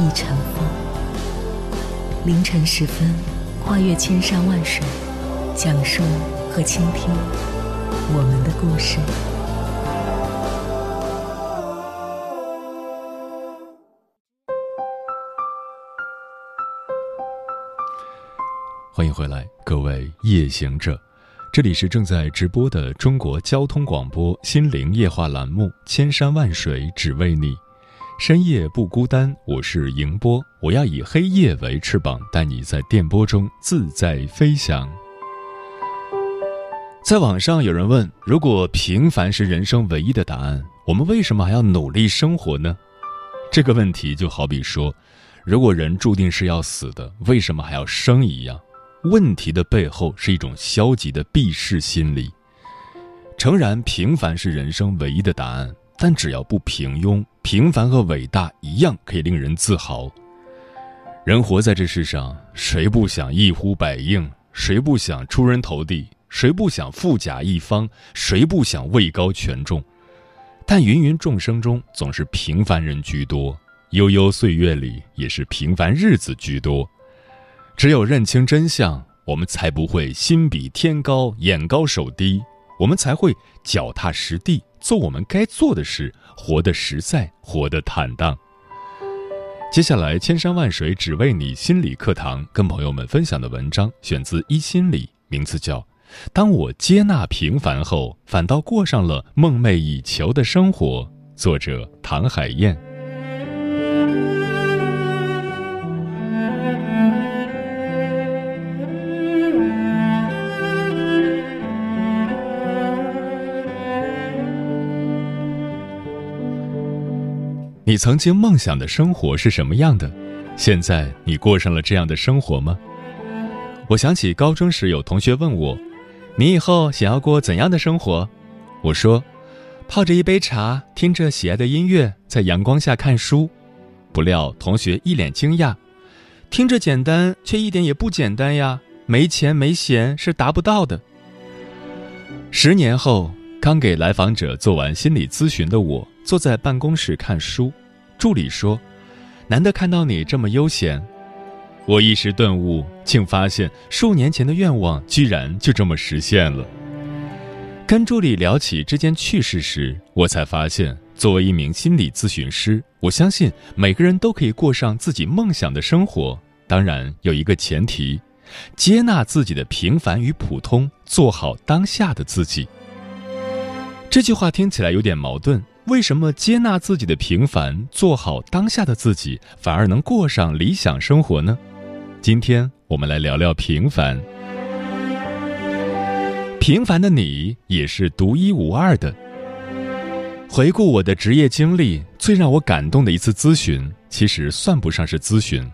一尘风，凌晨时分，跨越千山万水，讲述和倾听我们的故事。欢迎回来，各位夜行者，这里是正在直播的中国交通广播心灵夜话栏目《千山万水只为你》。深夜不孤单，我是迎波。我要以黑夜为翅膀，带你在电波中自在飞翔。在网上有人问：如果平凡是人生唯一的答案，我们为什么还要努力生活呢？这个问题就好比说，如果人注定是要死的，为什么还要生一样？问题的背后是一种消极的避世心理。诚然，平凡是人生唯一的答案。但只要不平庸，平凡和伟大一样可以令人自豪。人活在这世上，谁不想一呼百应？谁不想出人头地？谁不想富甲一方？谁不想位高权重？但芸芸众生中，总是平凡人居多；悠悠岁月里，也是平凡日子居多。只有认清真相，我们才不会心比天高，眼高手低。我们才会脚踏实地。做我们该做的事，活得实在，活得坦荡。接下来，千山万水只为你心理课堂，跟朋友们分享的文章选自一心理，名字叫《当我接纳平凡后，反倒过上了梦寐以求的生活》，作者唐海燕。你曾经梦想的生活是什么样的？现在你过上了这样的生活吗？我想起高中时有同学问我：“你以后想要过怎样的生活？”我说：“泡着一杯茶，听着喜爱的音乐，在阳光下看书。”不料同学一脸惊讶：“听着简单，却一点也不简单呀！没钱没闲是达不到的。”十年后，刚给来访者做完心理咨询的我，坐在办公室看书。助理说：“难得看到你这么悠闲。”我一时顿悟，竟发现数年前的愿望居然就这么实现了。跟助理聊起这件趣事时，我才发现，作为一名心理咨询师，我相信每个人都可以过上自己梦想的生活。当然，有一个前提：接纳自己的平凡与普通，做好当下的自己。这句话听起来有点矛盾。为什么接纳自己的平凡，做好当下的自己，反而能过上理想生活呢？今天我们来聊聊平凡。平凡的你也是独一无二的。回顾我的职业经历，最让我感动的一次咨询，其实算不上是咨询，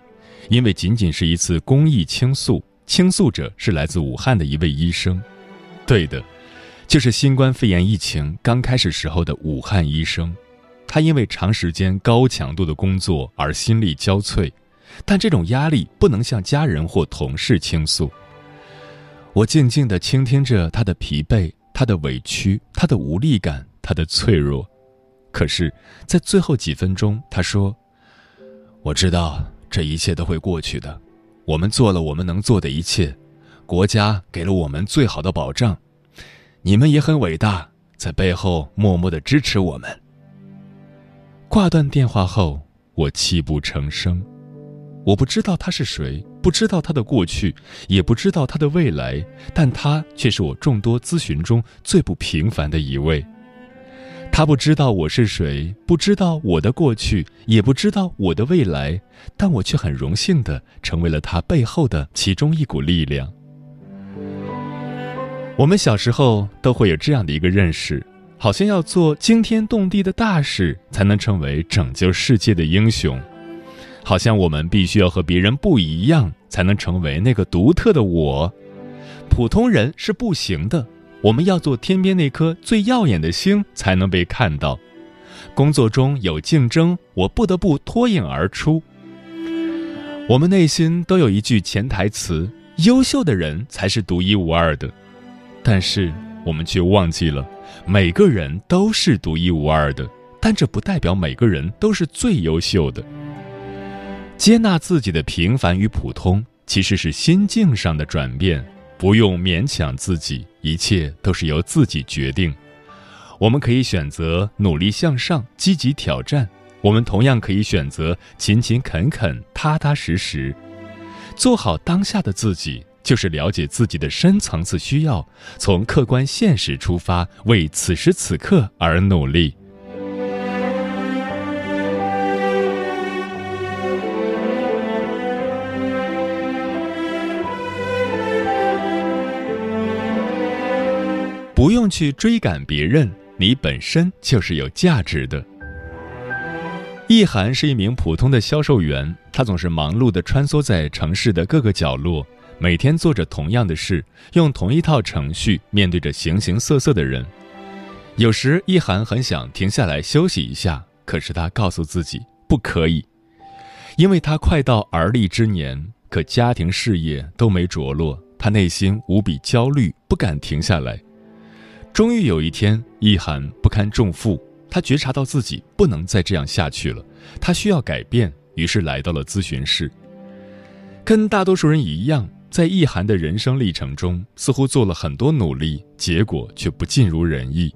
因为仅仅是一次公益倾诉，倾诉者是来自武汉的一位医生。对的。就是新冠肺炎疫情刚开始时候的武汉医生，他因为长时间高强度的工作而心力交瘁，但这种压力不能向家人或同事倾诉。我静静地倾听着他的疲惫、他的委屈、他的无力感、他的脆弱，可是，在最后几分钟，他说：“我知道这一切都会过去的，我们做了我们能做的一切，国家给了我们最好的保障。”你们也很伟大，在背后默默的支持我们。挂断电话后，我泣不成声。我不知道他是谁，不知道他的过去，也不知道他的未来，但他却是我众多咨询中最不平凡的一位。他不知道我是谁，不知道我的过去，也不知道我的未来，但我却很荣幸的成为了他背后的其中一股力量。我们小时候都会有这样的一个认识，好像要做惊天动地的大事才能成为拯救世界的英雄，好像我们必须要和别人不一样，才能成为那个独特的我。普通人是不行的，我们要做天边那颗最耀眼的星，才能被看到。工作中有竞争，我不得不脱颖而出。我们内心都有一句潜台词：优秀的人才是独一无二的。但是我们却忘记了，每个人都是独一无二的，但这不代表每个人都是最优秀的。接纳自己的平凡与普通，其实是心境上的转变，不用勉强自己，一切都是由自己决定。我们可以选择努力向上、积极挑战；我们同样可以选择勤勤恳恳、踏踏实实，做好当下的自己，就是了解自己的深层次需要，从客观现实出发，为此时此刻而努力。不用去追赶别人。你本身就是有价值的。易涵是一名普通的销售员，他总是忙碌地穿梭在城市的各个角落，每天做着同样的事，用同一套程序面对着形形色色的人。有时，易涵很想停下来休息一下，可是他告诉自己不可以，因为他快到而立之年，可家庭事业都没着落，他内心无比焦虑，不敢停下来。终于有一天，易涵不堪重负，他觉察到自己不能再这样下去了，他需要改变，于是来到了咨询室。跟大多数人一样，在易涵的人生历程中，似乎做了很多努力，结果却不尽如人意。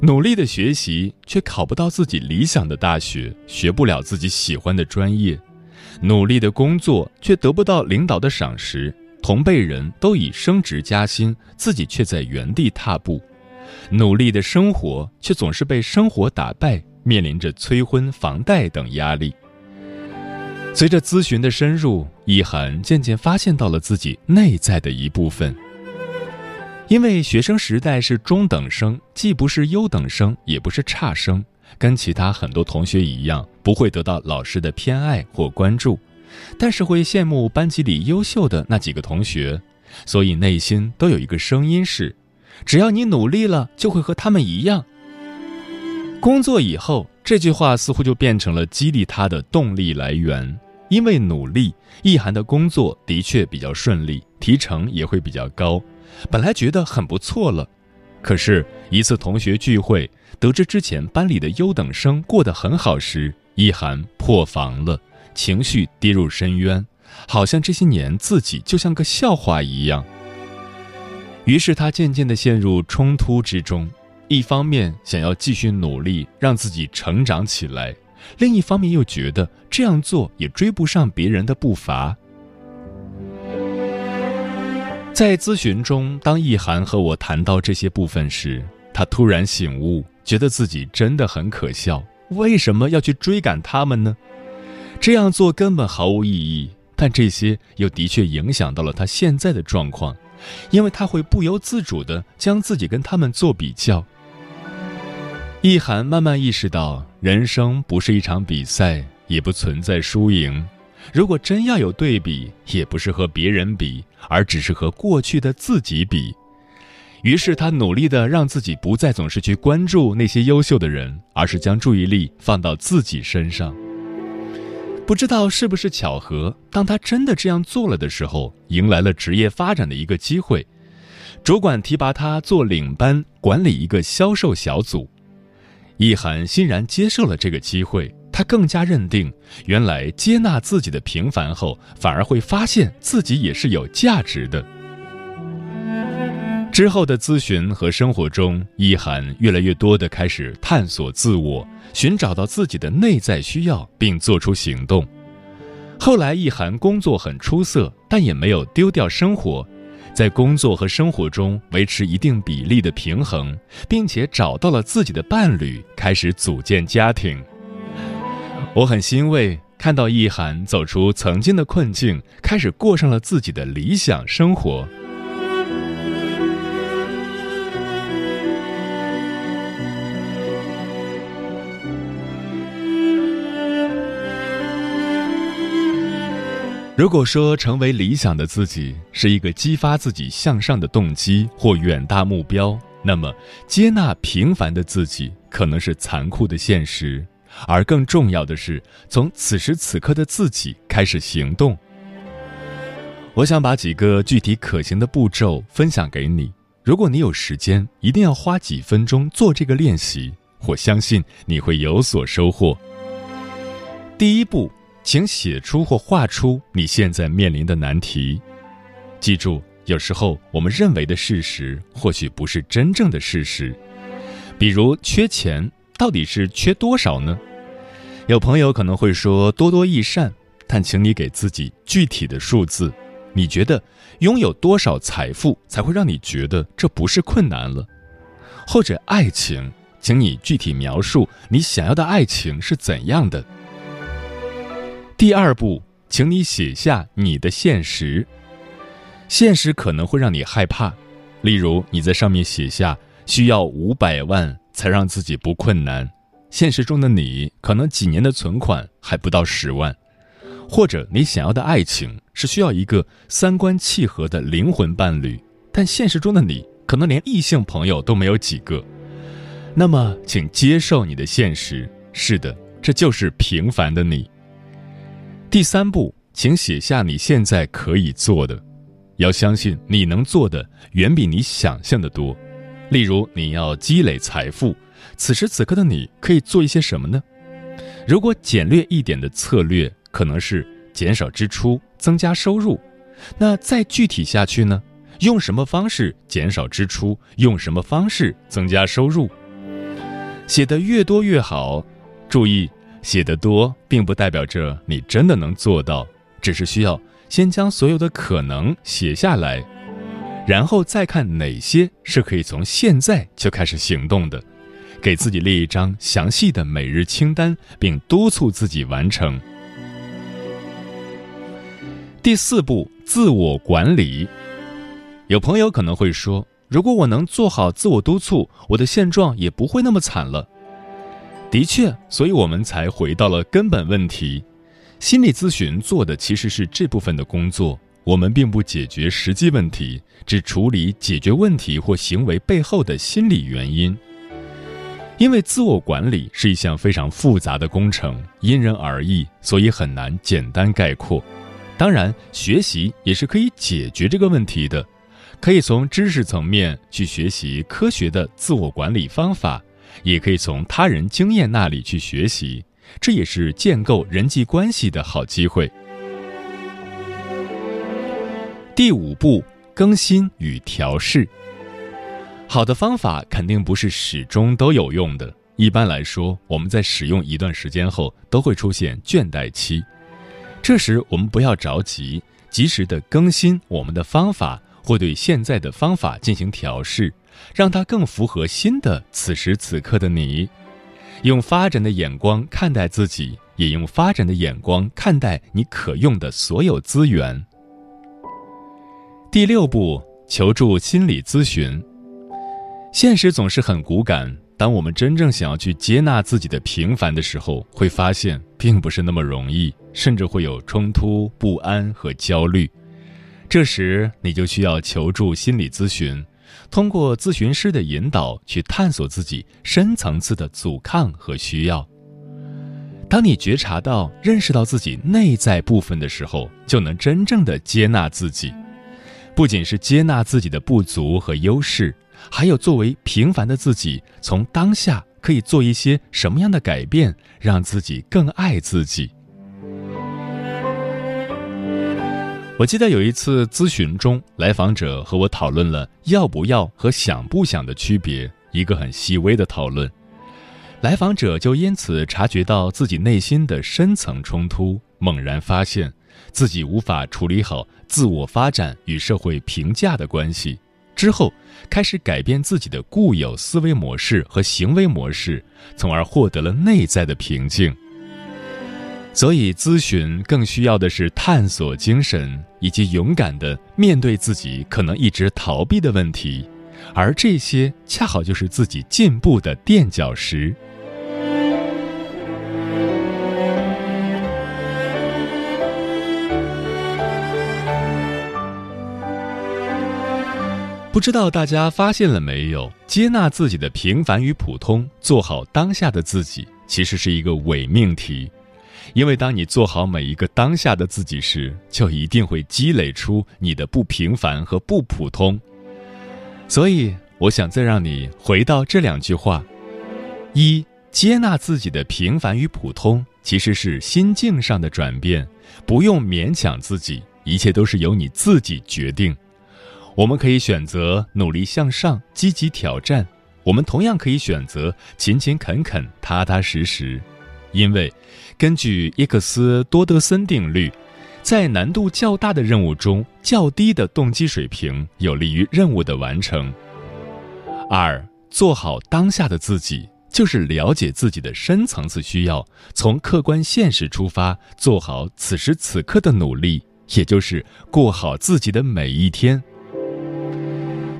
努力的学习，却考不到自己理想的大学，学不了自己喜欢的专业；努力的工作，却得不到领导的赏识，同辈人都已升职加薪，自己却在原地踏步。努力的生活，却总是被生活打败，面临着催婚、房贷等压力。随着咨询的深入，一涵渐渐发现到了自己内在的一部分。因为学生时代是中等生，既不是优等生，也不是差生，跟其他很多同学一样，不会得到老师的偏爱或关注，但是会羡慕班级里优秀的那几个同学，所以内心都有一个声音是。只要你努力了，就会和他们一样。工作以后，这句话似乎就变成了激励他的动力来源。因为努力，易涵的工作的确比较顺利，提成也会比较高。本来觉得很不错了，可是，一次同学聚会，得知之前班里的优等生过得很好时，易涵破防了，情绪跌入深渊，好像这些年自己就像个笑话一样。于是他渐渐地陷入冲突之中，一方面想要继续努力让自己成长起来，另一方面又觉得这样做也追不上别人的步伐。在咨询中，当易涵和我谈到这些部分时，他突然醒悟，觉得自己真的很可笑。为什么要去追赶他们呢？这样做根本毫无意义，但这些又的确影响到了他现在的状况。因为他会不由自主地将自己跟他们做比较。易涵慢慢意识到，人生不是一场比赛，也不存在输赢。如果真要有对比，也不是和别人比，而只是和过去的自己比。于是他努力地让自己不再总是去关注那些优秀的人，而是将注意力放到自己身上。不知道是不是巧合，当他真的这样做了的时候，迎来了职业发展的一个机会。主管提拔他做领班，管理一个销售小组。易涵欣然接受了这个机会，他更加认定，原来接纳自己的平凡后，反而会发现自己也是有价值的。之后的咨询和生活中，易涵越来越多的开始探索自我，寻找到自己的内在需要，并做出行动。后来，易涵工作很出色，但也没有丢掉生活，在工作和生活中维持一定比例的平衡，并且找到了自己的伴侣，开始组建家庭。我很欣慰看到易涵走出曾经的困境，开始过上了自己的理想生活。如果说成为理想的自己是一个激发自己向上的动机或远大目标，那么接纳平凡的自己可能是残酷的现实，而更重要的是从此时此刻的自己开始行动。我想把几个具体可行的步骤分享给你，如果你有时间，一定要花几分钟做这个练习，我相信你会有所收获。第一步。请写出或画出你现在面临的难题。记住，有时候我们认为的事实，或许不是真正的事实。比如缺钱，到底是缺多少呢？有朋友可能会说多多益善，但请你给自己具体的数字。你觉得拥有多少财富才会让你觉得这不是困难了？或者爱情，请你具体描述你想要的爱情是怎样的？第二步，请你写下你的现实。现实可能会让你害怕，例如你在上面写下需要五百万才让自己不困难，现实中的你可能几年的存款还不到十万，或者你想要的爱情是需要一个三观契合的灵魂伴侣，但现实中的你可能连异性朋友都没有几个。那么，请接受你的现实，是的，这就是平凡的你。第三步，请写下你现在可以做的，要相信你能做的远比你想象的多。例如，你要积累财富，此时此刻的你可以做一些什么呢？如果简略一点的策略可能是减少支出，增加收入，那再具体下去呢？用什么方式减少支出？用什么方式增加收入？写的越多越好，注意。写得多，并不代表着你真的能做到，只是需要先将所有的可能写下来，然后再看哪些是可以从现在就开始行动的，给自己列一张详细的每日清单，并督促自己完成。第四步，自我管理。有朋友可能会说，如果我能做好自我督促，我的现状也不会那么惨了。的确，所以我们才回到了根本问题。心理咨询做的其实是这部分的工作，我们并不解决实际问题，只处理解决问题或行为背后的心理原因。因为自我管理是一项非常复杂的工程，因人而异，所以很难简单概括。当然，学习也是可以解决这个问题的，可以从知识层面去学习科学的自我管理方法。也可以从他人经验那里去学习，这也是建构人际关系的好机会。第五步，更新与调试。好的方法肯定不是始终都有用的。一般来说，我们在使用一段时间后都会出现倦怠期，这时我们不要着急，及时的更新我们的方法，或对现在的方法进行调试。让它更符合新的此时此刻的你，用发展的眼光看待自己，也用发展的眼光看待你可用的所有资源。第六步，求助心理咨询。现实总是很骨感，当我们真正想要去接纳自己的平凡的时候，会发现并不是那么容易，甚至会有冲突、不安和焦虑。这时，你就需要求助心理咨询。通过咨询师的引导去探索自己深层次的阻抗和需要。当你觉察到、认识到自己内在部分的时候，就能真正的接纳自己。不仅是接纳自己的不足和优势，还有作为平凡的自己，从当下可以做一些什么样的改变，让自己更爱自己。我记得有一次咨询中，来访者和我讨论了要不要和想不想的区别，一个很细微的讨论。来访者就因此察觉到自己内心的深层冲突，猛然发现自己无法处理好自我发展与社会评价的关系，之后开始改变自己的固有思维模式和行为模式，从而获得了内在的平静。所以咨询更需要的是探索精神以及勇敢的面对自己可能一直逃避的问题而这些恰好就是自己进步的垫脚石。不知道大家发现了没有接纳自己的平凡与普通做好当下的自己其实是一个伪命题。因为当你做好每一个当下的自己时，就一定会积累出你的不平凡和不普通。所以，我想再让你回到这两句话：一、接纳自己的平凡与普通，其实是心境上的转变，不用勉强自己，一切都是由你自己决定。我们可以选择努力向上、积极挑战；我们同样可以选择勤勤恳恳、踏踏实实。因为，根据耶克斯多德森定律，在难度较大的任务中，较低的动机水平有利于任务的完成。二，做好当下的自己，就是了解自己的深层次需要，从客观现实出发，做好此时此刻的努力，也就是过好自己的每一天。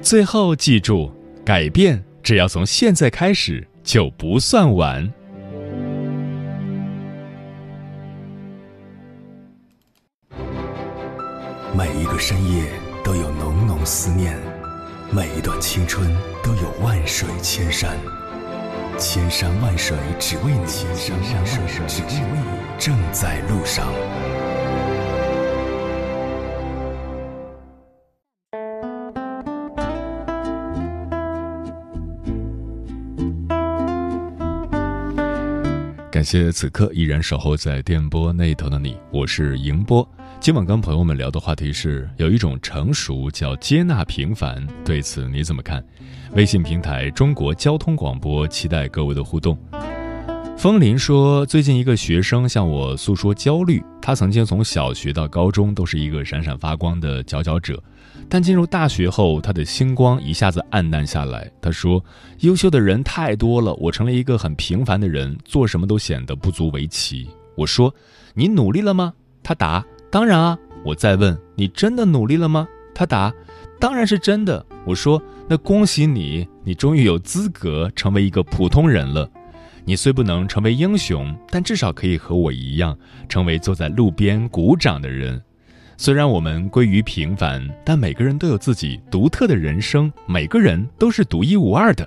最后记住，改变只要从现在开始就不算晚。每一个深夜都有浓浓思念，每一段青春都有万水千山，千山万水只为你，千山万水只为你，正在路上。感谢此刻依然守候在电波那头的你，我是迎波。今晚跟朋友们聊的话题是，有一种成熟叫接纳平凡，对此你怎么看？微信平台中国交通广播，期待各位的互动。风林说，最近一个学生向我诉说焦虑，他曾经从小学到高中都是一个闪闪发光的佼佼者。但进入大学后，他的星光一下子暗淡下来。他说：“优秀的人太多了，我成了一个很平凡的人，做什么都显得不足为奇。”我说：“你努力了吗？”他答：“当然啊。”我再问：“你真的努力了吗？”他答：“当然是真的。”我说：“那恭喜你，你终于有资格成为一个普通人了。你虽不能成为英雄，但至少可以和我一样，成为坐在路边鼓掌的人。”虽然我们归于平凡，但每个人都有自己独特的人生，每个人都是独一无二的。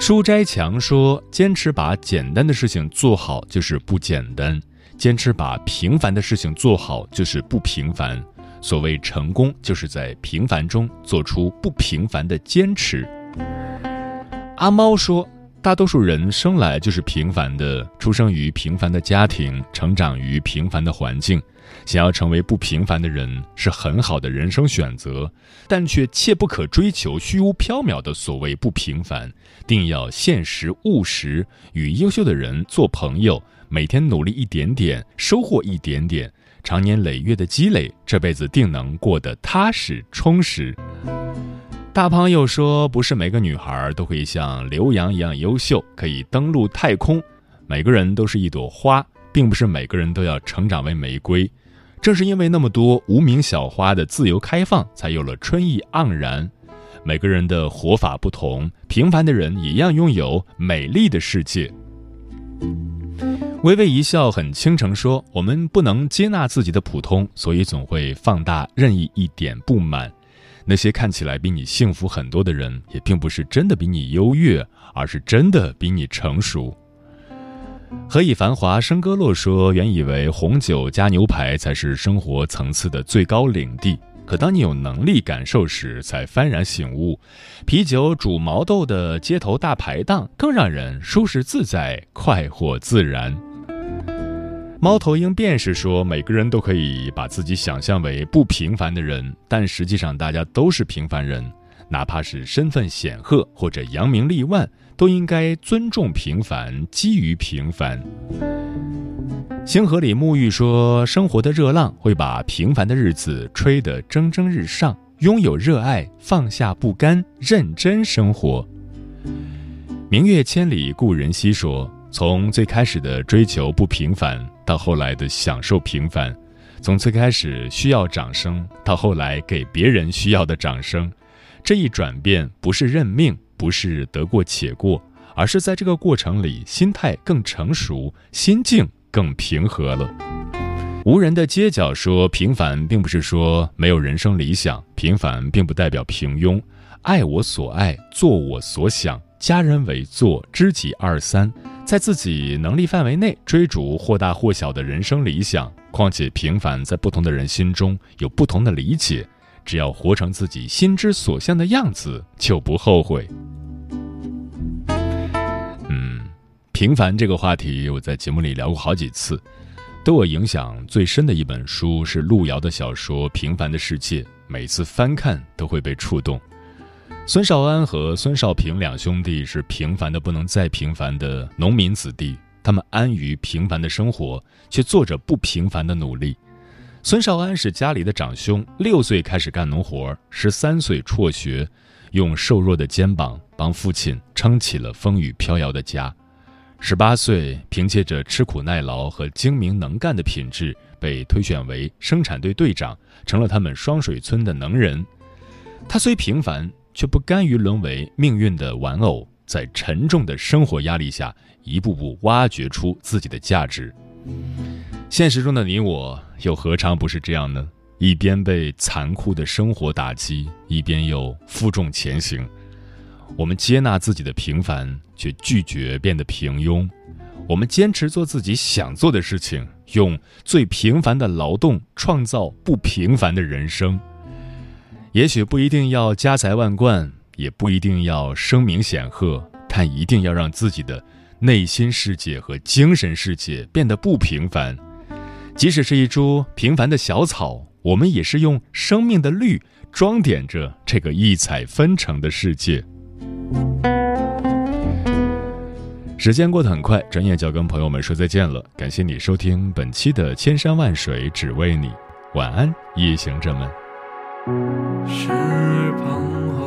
舒斋强说：“坚持把简单的事情做好就是不简单，坚持把平凡的事情做好就是不平凡。所谓成功，就是在平凡中做出不平凡的坚持。”阿猫说。大多数人生来就是平凡的，出生于平凡的家庭，成长于平凡的环境。想要成为不平凡的人是很好的人生选择，但却切不可追求虚无缥缈的所谓不平凡，定要现实务实，与优秀的人做朋友，每天努力一点点，收获一点点，长年累月的积累，这辈子定能过得踏实充实。大胖又说：“不是每个女孩都会像刘洋一样优秀，可以登陆太空。每个人都是一朵花，并不是每个人都要成长为玫瑰。正是因为那么多无名小花的自由开放，才有了春意盎然。每个人的活法不同，平凡的人一样拥有美丽的世界。”微微一笑，很倾城说：“我们不能接纳自己的普通，所以总会放大任意一点不满。”那些看起来比你幸福很多的人，也并不是真的比你优越，而是真的比你成熟。何以繁华笙歌落说，原以为红酒加牛排才是生活层次的最高领地，可当你有能力感受时，才幡然醒悟，啤酒煮毛豆的街头大排档更让人舒适自在、快活自然。猫头鹰便是说，每个人都可以把自己想象为不平凡的人，但实际上大家都是平凡人，哪怕是身份显赫或者扬名立万，都应该尊重平凡，基于平凡。星河里沐浴说，生活的热浪会把平凡的日子吹得蒸蒸日上，拥有热爱，放下不甘，认真生活。明月千里故人西说。从最开始的追求不平凡，到后来的享受平凡；从最开始需要掌声，到后来给别人需要的掌声，这一转变不是认命，不是得过且过，而是在这个过程里，心态更成熟，心境更平和了。无人的街角说：“平凡并不是说没有人生理想，平凡并不代表平庸，爱我所爱，做我所想，家人为做，知己二三，在自己能力范围内追逐或大或小的人生理想。况且平凡在不同的人心中有不同的理解，只要活成自己心之所向的样子，就不后悔。嗯，平凡这个话题，我在节目里聊过好几次。对我影响最深的一本书是路遥的小说《平凡的世界》，每次翻看都会被触动。孙少安和孙少平两兄弟是平凡的不能再平凡的农民子弟，他们安于平凡的生活，却做着不平凡的努力。孙少安是家里的长兄，六岁开始干农活，十三岁辍学，用瘦弱的肩膀帮父亲撑起了风雨飘摇的家。十八岁，凭借着吃苦耐劳和精明能干的品质，被推选为生产队队长，成了他们双水村的能人。他虽平凡，却不甘于沦为命运的玩偶，在沉重的生活压力下，一步步挖掘出自己的价值。现实中的你我，又何尝不是这样呢？一边被残酷的生活打击，一边又负重前行。我们接纳自己的平凡，却拒绝变得平庸；我们坚持做自己想做的事情，用最平凡的劳动创造不平凡的人生。也许不一定要家财万贯，也不一定要声名显赫，但一定要让自己的内心世界和精神世界变得不平凡。即使是一株平凡的小草，我们也是用生命的绿装点着这个异彩纷呈的世界。时间过得很快，转眼就要跟朋友们说再见了。感谢你收听本期的《千山万水只为你》，晚安，夜行者们。时而彷徨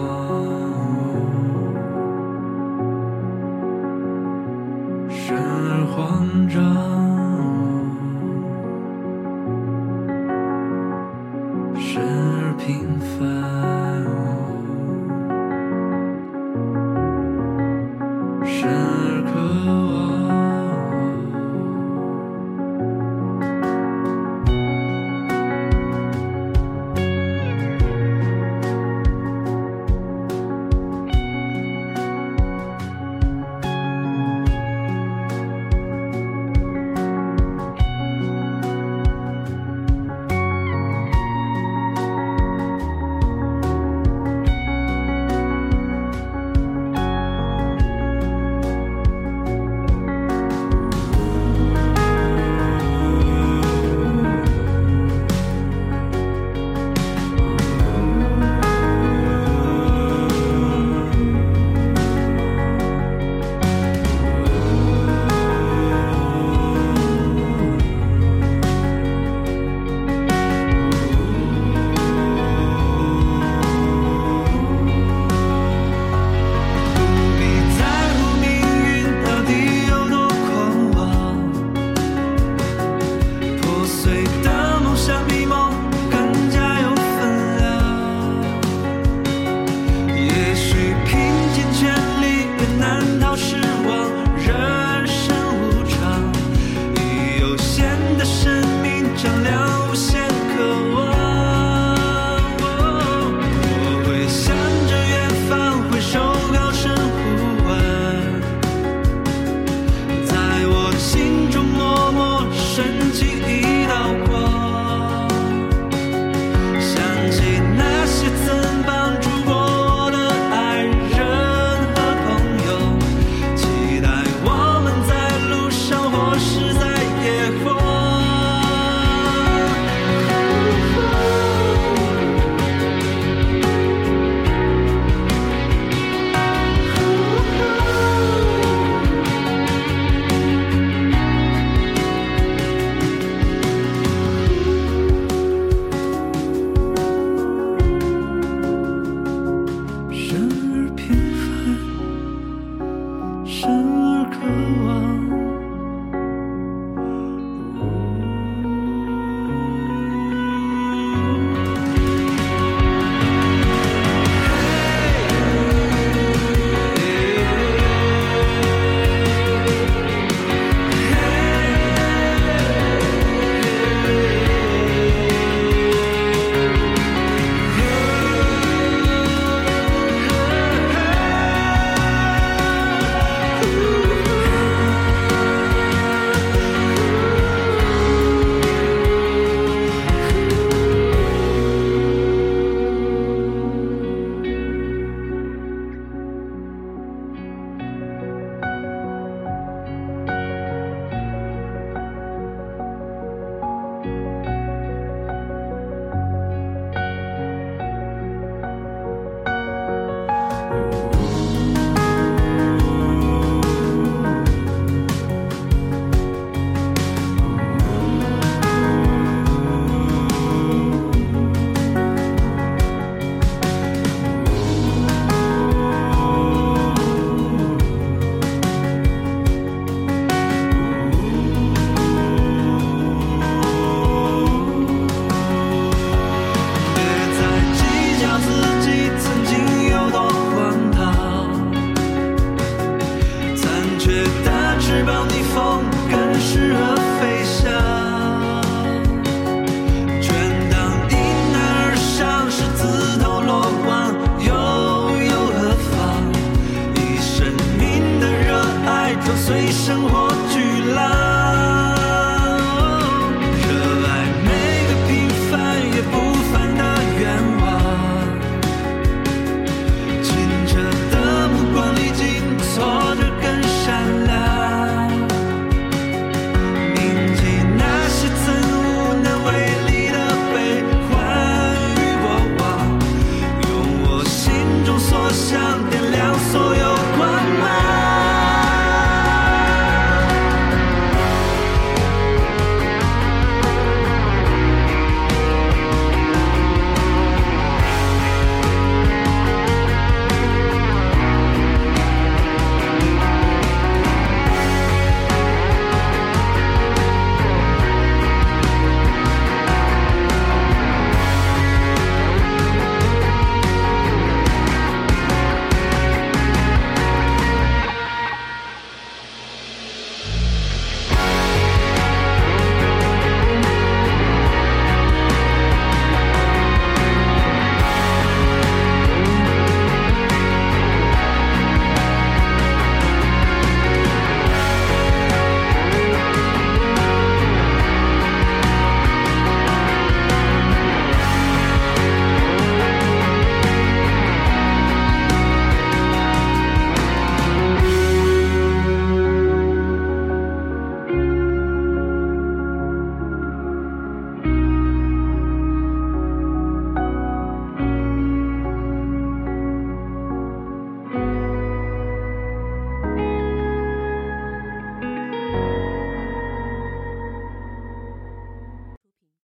时而慌张。